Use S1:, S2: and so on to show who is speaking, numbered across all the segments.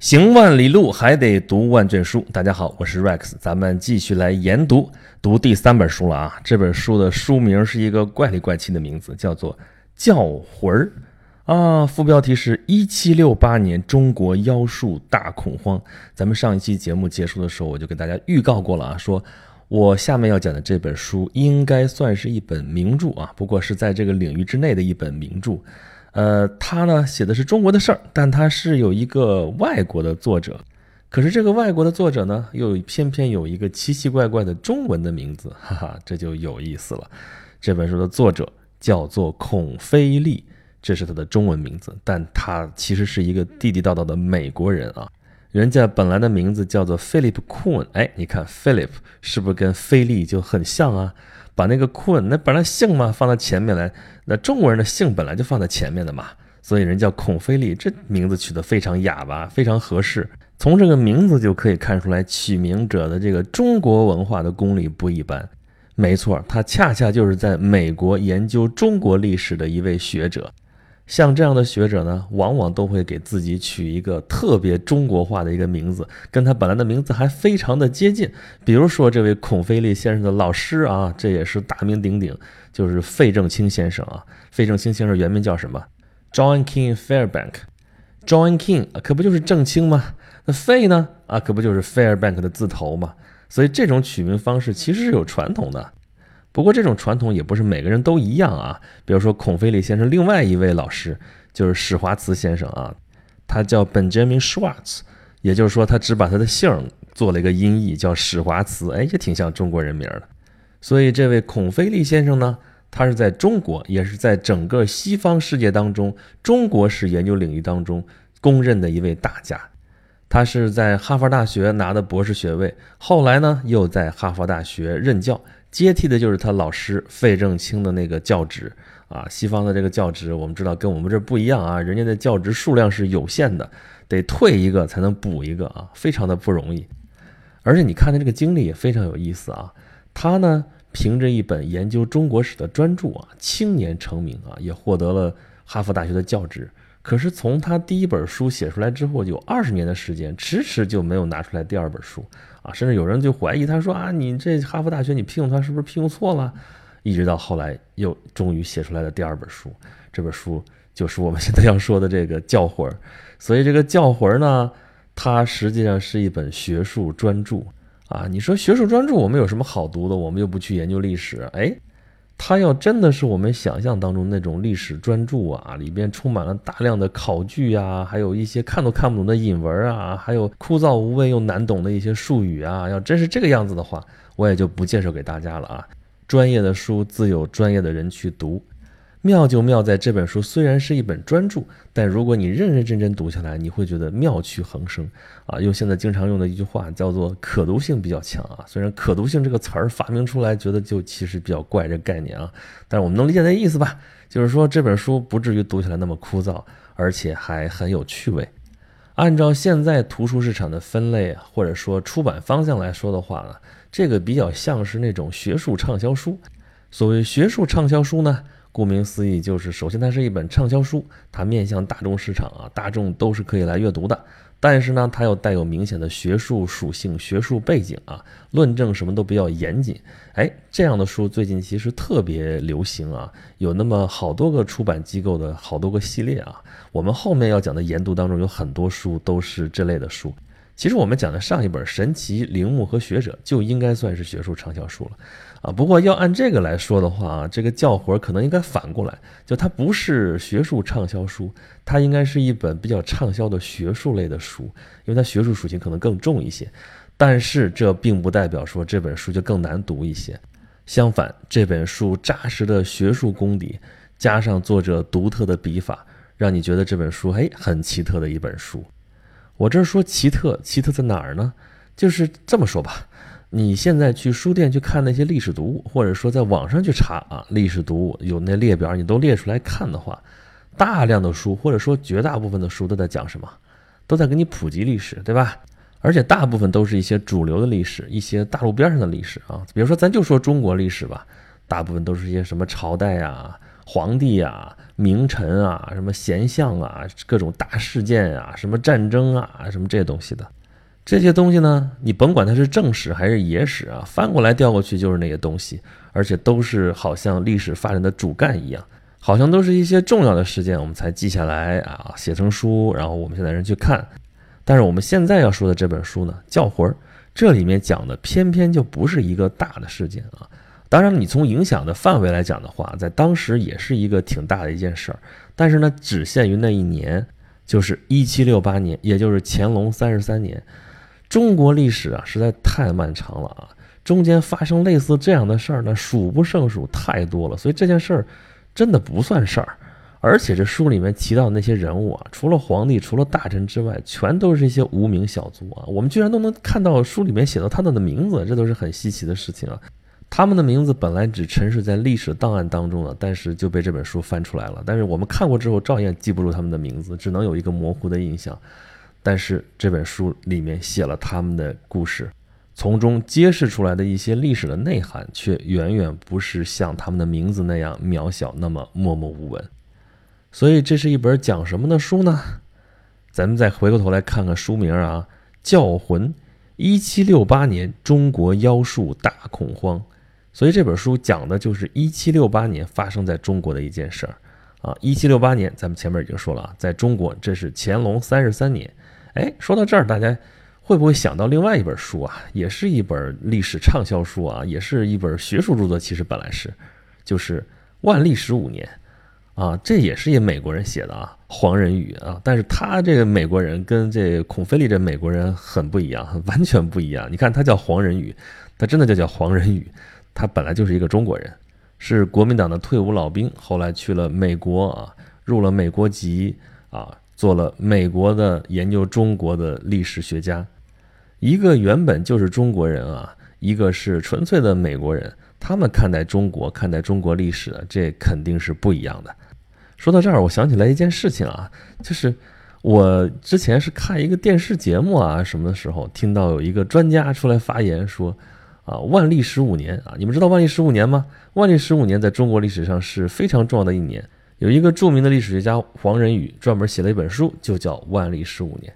S1: 行万里路，还得读万卷书。大家好，我是 Rex，咱们继续来研读，读第三本书了啊。这本书的书名是一个怪里怪气的名字，叫做《叫魂儿》啊。副标题是一七六八年中国妖术大恐慌。咱们上一期节目结束的时候，我就给大家预告过了啊，说我下面要讲的这本书应该算是一本名著啊，不过是在这个领域之内的一本名著。呃，他呢写的是中国的事儿，但他是有一个外国的作者，可是这个外国的作者呢，又偏偏有一个奇奇怪怪的中文的名字，哈哈，这就有意思了。这本书的作者叫做孔飞利，这是他的中文名字，但他其实是一个地地道道的美国人啊。人家本来的名字叫做 Philip Kuhn，哎，你看 Philip 是不是跟菲利就很像啊？把那个困那本来姓嘛放到前面来，那中国人的姓本来就放在前面的嘛，所以人叫孔飞利，这名字取得非常哑巴，非常合适。从这个名字就可以看出来，取名者的这个中国文化的功力不一般。没错，他恰恰就是在美国研究中国历史的一位学者。像这样的学者呢，往往都会给自己取一个特别中国化的一个名字，跟他本来的名字还非常的接近。比如说这位孔飞利先生的老师啊，这也是大名鼎鼎，就是费正清先生啊。费正清先生原名叫什么？John King Fairbank。John King 可不就是正清吗？那费呢？啊，可不就是 Fairbank 的字头吗？所以这种取名方式其实是有传统的。不过这种传统也不是每个人都一样啊。比如说孔飞利先生另外一位老师就是史华茨先生啊，他叫 Benjamin Schwartz，也就是说他只把他的姓做了一个音译叫史华茨，哎，也挺像中国人名的。所以这位孔飞利先生呢，他是在中国，也是在整个西方世界当中中国史研究领域当中公认的一位大家。他是在哈佛大学拿的博士学位，后来呢又在哈佛大学任教。接替的就是他老师费正清的那个教职啊，西方的这个教职我们知道跟我们这不一样啊，人家的教职数量是有限的，得退一个才能补一个啊，非常的不容易。而且你看他这个经历也非常有意思啊，他呢凭着一本研究中国史的专著啊，青年成名啊，也获得了哈佛大学的教职。可是从他第一本书写出来之后，有二十年的时间，迟迟就没有拿出来第二本书啊！甚至有人就怀疑他说啊，你这哈佛大学你聘用他是不是聘用错了？一直到后来又终于写出来的第二本书，这本书就是我们现在要说的这个《教魂》。所以这个《教魂》呢，它实际上是一本学术专著啊！你说学术专著我们有什么好读的？我们又不去研究历史，哎。它要真的是我们想象当中那种历史专著啊，里边充满了大量的考据啊，还有一些看都看不懂的引文啊，还有枯燥无味又难懂的一些术语啊，要真是这个样子的话，我也就不介绍给大家了啊。专业的书自有专业的人去读。妙就妙在这本书虽然是一本专著，但如果你认认真真读下来，你会觉得妙趣横生啊！用现在经常用的一句话叫做“可读性比较强”啊。虽然“可读性”这个词儿发明出来，觉得就其实比较怪这概念啊，但是我们能理解那意思吧？就是说这本书不至于读起来那么枯燥，而且还很有趣味。按照现在图书市场的分类或者说出版方向来说的话呢，这个比较像是那种学术畅销书。所谓学术畅销书呢？顾名思义，就是首先它是一本畅销书，它面向大众市场啊，大众都是可以来阅读的。但是呢，它又带有明显的学术属性、学术背景啊，论证什么都比较严谨。哎，这样的书最近其实特别流行啊，有那么好多个出版机构的好多个系列啊。我们后面要讲的研读当中有很多书都是这类的书。其实我们讲的上一本《神奇陵墓和学者》就应该算是学术畅销书了。啊，不过要按这个来说的话啊，这个教活可能应该反过来，就它不是学术畅销书，它应该是一本比较畅销的学术类的书，因为它学术属性可能更重一些。但是这并不代表说这本书就更难读一些，相反，这本书扎实的学术功底，加上作者独特的笔法，让你觉得这本书嘿很奇特的一本书。我这说奇特，奇特在哪儿呢？就是这么说吧。你现在去书店去看那些历史读物，或者说在网上去查啊，历史读物有那列表，你都列出来看的话，大量的书或者说绝大部分的书都在讲什么？都在给你普及历史，对吧？而且大部分都是一些主流的历史，一些大陆边上的历史啊。比如说，咱就说中国历史吧，大部分都是一些什么朝代呀、皇帝啊、名臣啊、什么贤相啊、各种大事件啊、什么战争啊、什么这些东西的。这些东西呢，你甭管它是正史还是野史啊，翻过来调过去就是那些东西，而且都是好像历史发展的主干一样，好像都是一些重要的事件，我们才记下来啊，写成书，然后我们现在人去看。但是我们现在要说的这本书呢，《教魂》，这里面讲的偏偏就不是一个大的事件啊。当然，你从影响的范围来讲的话，在当时也是一个挺大的一件事儿。但是呢，只限于那一年，就是一七六八年，也就是乾隆三十三年。中国历史啊，实在太漫长了啊，中间发生类似这样的事儿呢，数不胜数，太多了。所以这件事儿真的不算事儿。而且这书里面提到的那些人物啊，除了皇帝，除了大臣之外，全都是一些无名小卒啊。我们居然都能看到书里面写到他们的名字，这都是很稀奇的事情啊。他们的名字本来只沉睡在历史档案当中了，但是就被这本书翻出来了。但是我们看过之后，照样记不住他们的名字，只能有一个模糊的印象。但是这本书里面写了他们的故事，从中揭示出来的一些历史的内涵，却远远不是像他们的名字那样渺小，那么默默无闻。所以这是一本讲什么的书呢？咱们再回过头来看看书名啊，《教魂》，一七六八年中国妖术大恐慌。所以这本书讲的就是一七六八年发生在中国的一件事儿啊。一七六八年，咱们前面已经说了啊，在中国这是乾隆三十三年。哎，说到这儿，大家会不会想到另外一本书啊？也是一本历史畅销书啊，也是一本学术著作。其实本来是，就是万历十五年。啊，这也是一美国人写的啊，黄仁宇啊，但是他这个美国人跟这孔飞利这美国人很不一样，完全不一样。你看他叫黄仁宇，他真的就叫黄仁宇，他本来就是一个中国人，是国民党的退伍老兵，后来去了美国啊，入了美国籍啊，做了美国的研究中国的历史学家。一个原本就是中国人啊，一个是纯粹的美国人，他们看待中国、看待中国历史，这肯定是不一样的。说到这儿，我想起来一件事情啊，就是我之前是看一个电视节目啊什么的时候，听到有一个专家出来发言说，啊，万历十五年啊，你们知道万历十五年吗？万历十五年在中国历史上是非常重要的一年。有一个著名的历史学家黄仁宇专门写了一本书，就叫《万历十五年》。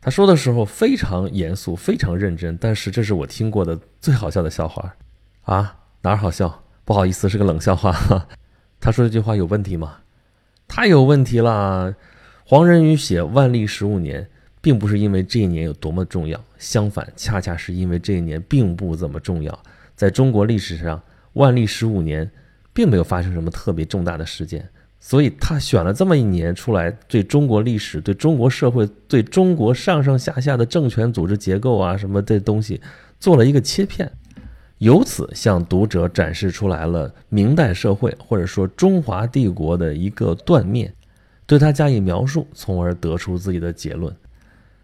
S1: 他说的时候非常严肃，非常认真，但是这是我听过的最好笑的笑话啊！哪儿好笑？不好意思，是个冷笑话。他说这句话有问题吗？太有问题了！黄仁宇写万历十五年，并不是因为这一年有多么重要，相反，恰恰是因为这一年并不怎么重要。在中国历史上，万历十五年并没有发生什么特别重大的事件，所以他选了这么一年出来，对中国历史、对中国社会、对中国上上下下的政权组织结构啊什么的东西，做了一个切片。由此向读者展示出来了明代社会或者说中华帝国的一个断面，对它加以描述，从而得出自己的结论。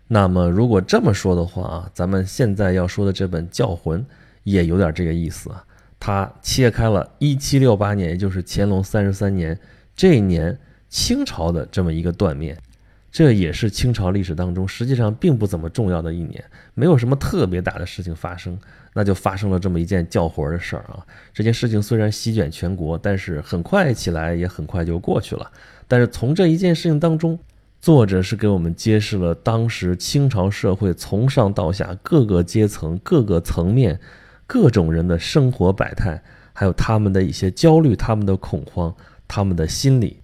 S1: 那么，如果这么说的话啊，咱们现在要说的这本《教魂》也有点这个意思啊。它切开了1768年，也就是乾隆三十三年这一年清朝的这么一个断面。这也是清朝历史当中实际上并不怎么重要的一年，没有什么特别大的事情发生，那就发生了这么一件叫魂的事儿啊。这件事情虽然席卷全国，但是很快起来也很快就过去了。但是从这一件事情当中，作者是给我们揭示了当时清朝社会从上到下各个阶层、各个层面、各种人的生活百态，还有他们的一些焦虑、他们的恐慌、他们的心理。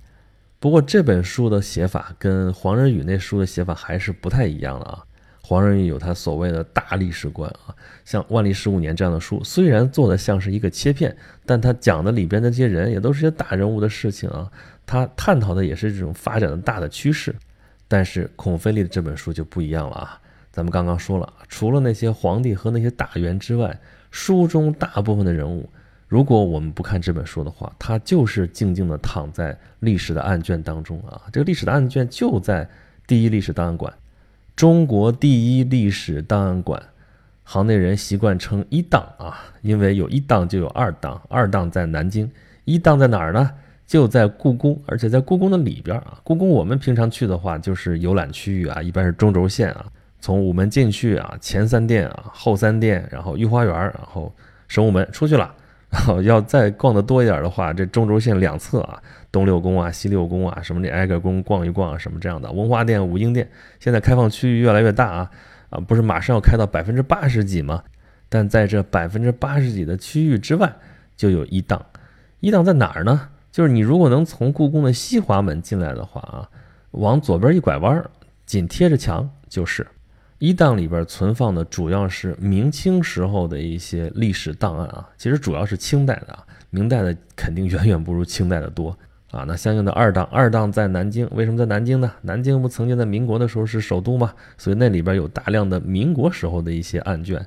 S1: 不过这本书的写法跟黄仁宇那书的写法还是不太一样的啊。黄仁宇有他所谓的大历史观啊，像《万历十五年》这样的书，虽然做的像是一个切片，但他讲的里边的这些人也都是些大人物的事情啊。他探讨的也是这种发展的大的趋势。但是孔飞利的这本书就不一样了啊。咱们刚刚说了，除了那些皇帝和那些大员之外，书中大部分的人物。如果我们不看这本书的话，他就是静静地躺在历史的案卷当中啊。这个历史的案卷就在第一历史档案馆，中国第一历史档案馆，行内人习惯称一档啊，因为有一档就有二档，二档在南京，一档在哪儿呢？就在故宫，而且在故宫的里边啊。故宫我们平常去的话，就是游览区域啊，一般是中轴线啊，从午门进去啊，前三殿啊，后三殿，然后御花园，然后神武门出去了。要再逛得多一点的话，这中轴线两侧啊，东六宫啊、西六宫啊，什么这挨个宫逛一逛啊，什么这样的文华殿、武英殿，现在开放区域越来越大啊啊，不是马上要开到百分之八十几吗？但在这百分之八十几的区域之外，就有一档，一档在哪儿呢？就是你如果能从故宫的西华门进来的话啊，往左边一拐弯，紧贴着墙就是。一档里边存放的主要是明清时候的一些历史档案啊，其实主要是清代的啊，明代的肯定远远不如清代的多啊。那相应的二档，二档在南京，为什么在南京呢？南京不曾经在民国的时候是首都嘛，所以那里边有大量的民国时候的一些案卷。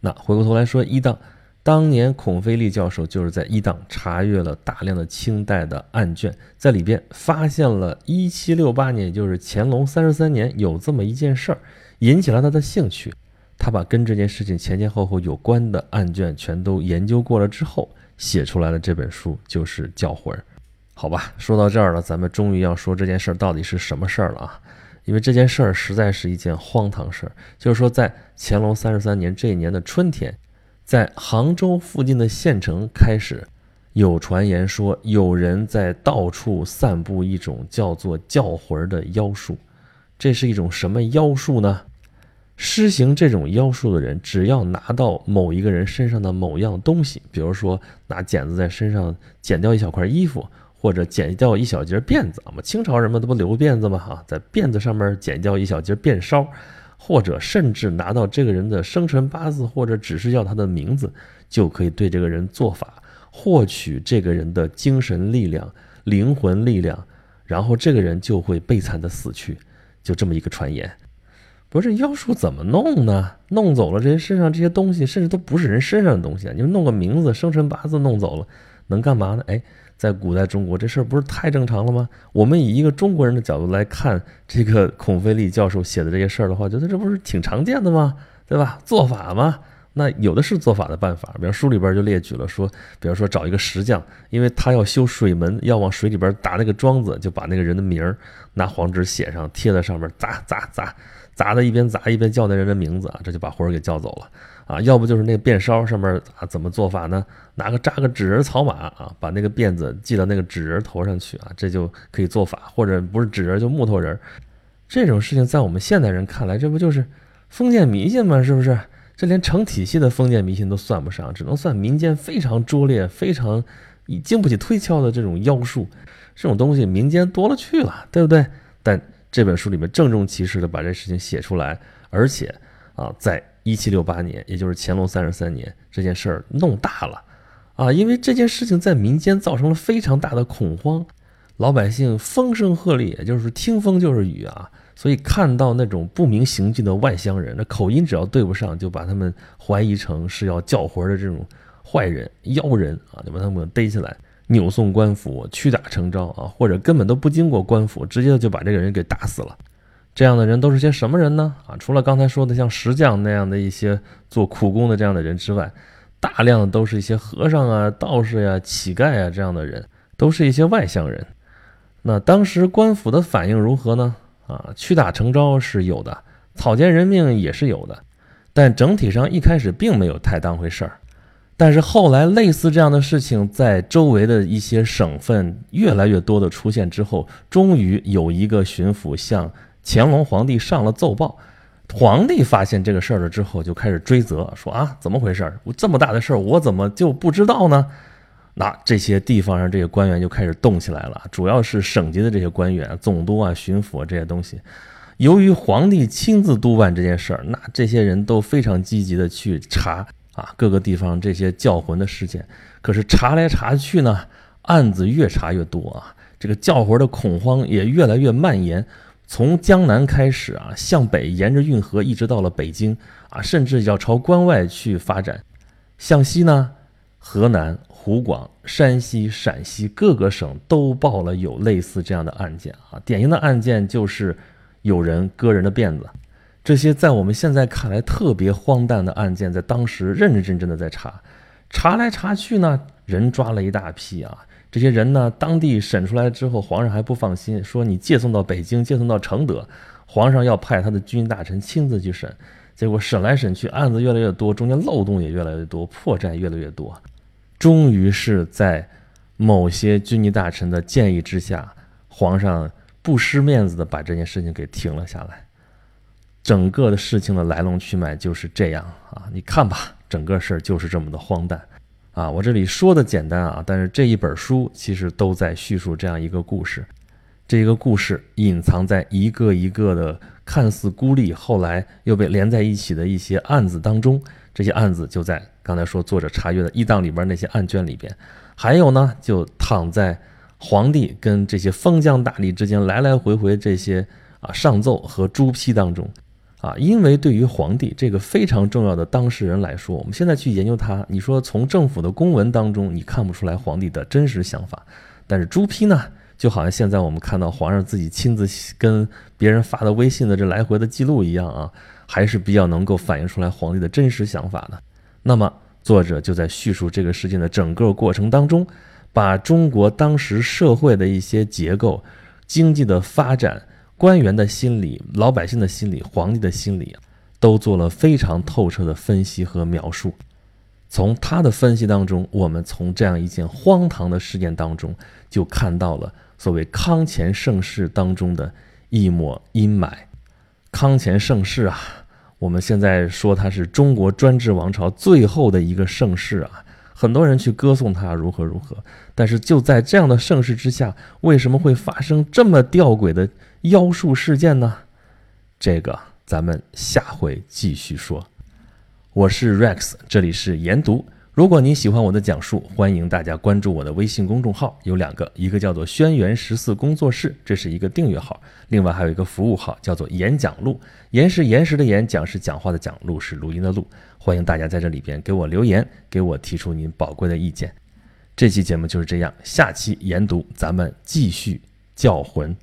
S1: 那回过头来说一档，当年孔飞利教授就是在一档查阅了大量的清代的案卷，在里边发现了1768年，也就是乾隆三十三年有这么一件事儿。引起了他的兴趣，他把跟这件事情前前后后有关的案卷全都研究过了之后，写出来的这本书就是《教魂》。好吧，说到这儿了，咱们终于要说这件事儿到底是什么事儿了啊？因为这件事儿实在是一件荒唐事儿。就是说，在乾隆三十三年这一年的春天，在杭州附近的县城开始有传言说，有人在到处散布一种叫做“叫魂”的妖术。这是一种什么妖术呢？施行这种妖术的人，只要拿到某一个人身上的某样东西，比如说拿剪子在身上剪掉一小块衣服，或者剪掉一小截辫子，我们清朝人们都不留辫子吗？哈，在辫子上面剪掉一小截辫梢，或者甚至拿到这个人的生辰八字，或者只是要他的名字，就可以对这个人做法，获取这个人的精神力量、灵魂力量，然后这个人就会悲惨的死去。就这么一个传言，不是妖术怎么弄呢？弄走了这些身上这些东西，甚至都不是人身上的东西！你们弄个名字、生辰八字弄走了，能干嘛呢？哎，在古代中国，这事儿不是太正常了吗？我们以一个中国人的角度来看这个孔飞利教授写的这些事儿的话，觉得这不是挺常见的吗？对吧？做法吗。那有的是做法的办法，比方书里边就列举了说，比方说找一个石匠，因为他要修水门，要往水里边打那个桩子，就把那个人的名儿拿黄纸写上，贴在上面，砸砸砸，砸的一边砸一边叫那人的名字啊，这就把魂儿给叫走了啊。要不就是那个辫梢上面啊，怎么做法呢？拿个扎个纸人草马啊，把那个辫子系到那个纸人头上去啊，这就可以做法。或者不是纸人就木头人，这种事情在我们现代人看来，这不就是封建迷信吗？是不是？这连成体系的封建迷信都算不上，只能算民间非常拙劣、非常经不起推敲的这种妖术。这种东西民间多了去了，对不对？但这本书里面郑重其事的把这事情写出来，而且啊，在一七六八年，也就是乾隆三十三年，这件事儿弄大了啊，因为这件事情在民间造成了非常大的恐慌，老百姓风声鹤唳，也就是听风就是雨啊。所以看到那种不明行迹的外乡人，那口音只要对不上，就把他们怀疑成是要叫魂的这种坏人、妖人啊，就把他们逮起来，扭送官府，屈打成招啊，或者根本都不经过官府，直接就把这个人给打死了。这样的人都是些什么人呢？啊，除了刚才说的像石匠那样的一些做苦工的这样的人之外，大量的都是一些和尚啊、道士呀、乞丐啊这样的人，都是一些外乡人。那当时官府的反应如何呢？啊，屈打成招是有的，草菅人命也是有的，但整体上一开始并没有太当回事儿。但是后来类似这样的事情在周围的一些省份越来越多的出现之后，终于有一个巡抚向乾隆皇帝上了奏报。皇帝发现这个事儿了之后，就开始追责，说啊，怎么回事？我这么大的事儿，我怎么就不知道呢？那这些地方上这些官员就开始动起来了，主要是省级的这些官员，总督啊、巡抚啊这些东西。由于皇帝亲自督办这件事儿，那这些人都非常积极的去查啊各个地方这些教魂的事件。可是查来查去呢，案子越查越多啊，这个教魂的恐慌也越来越蔓延，从江南开始啊，向北沿着运河一直到了北京啊，甚至要朝关外去发展。向西呢，河南。湖广、山西、陕西各个省都报了有类似这样的案件啊，典型的案件就是有人割人的辫子。这些在我们现在看来特别荒诞的案件，在当时认认真真的在查，查来查去呢，人抓了一大批啊。这些人呢，当地审出来之后，皇上还不放心，说你借送到北京，借送到承德，皇上要派他的军大臣亲自去审。结果审来审去，案子越来越多，中间漏洞也越来越多，破绽越来越多。终于是在某些军机大臣的建议之下，皇上不失面子的把这件事情给停了下来。整个的事情的来龙去脉就是这样啊，你看吧，整个事儿就是这么的荒诞啊。我这里说的简单啊，但是这一本书其实都在叙述这样一个故事。这个故事隐藏在一个一个的看似孤立，后来又被连在一起的一些案子当中。这些案子就在刚才说作者查阅的一档里边那些案卷里边，还有呢，就躺在皇帝跟这些封疆大吏之间来来回回这些啊上奏和朱批当中，啊，因为对于皇帝这个非常重要的当事人来说，我们现在去研究他，你说从政府的公文当中你看不出来皇帝的真实想法，但是朱批呢？就好像现在我们看到皇上自己亲自跟别人发的微信的这来回的记录一样啊，还是比较能够反映出来皇帝的真实想法的。那么作者就在叙述这个事件的整个过程当中，把中国当时社会的一些结构、经济的发展、官员的心理、老百姓的心理、皇帝的心理，都做了非常透彻的分析和描述。从他的分析当中，我们从这样一件荒唐的事件当中，就看到了。所谓康乾盛世当中的一抹阴霾，康乾盛世啊，我们现在说它是中国专制王朝最后的一个盛世啊，很多人去歌颂它如何如何，但是就在这样的盛世之下，为什么会发生这么吊诡的妖术事件呢？这个咱们下回继续说。我是 Rex，这里是研读。如果你喜欢我的讲述，欢迎大家关注我的微信公众号，有两个，一个叫做“轩辕十四工作室”，这是一个订阅号；另外还有一个服务号，叫做“演讲录”。言是岩石的言，讲是讲话的讲，录是录音的录。欢迎大家在这里边给我留言，给我提出您宝贵的意见。这期节目就是这样，下期研读咱们继续教魂。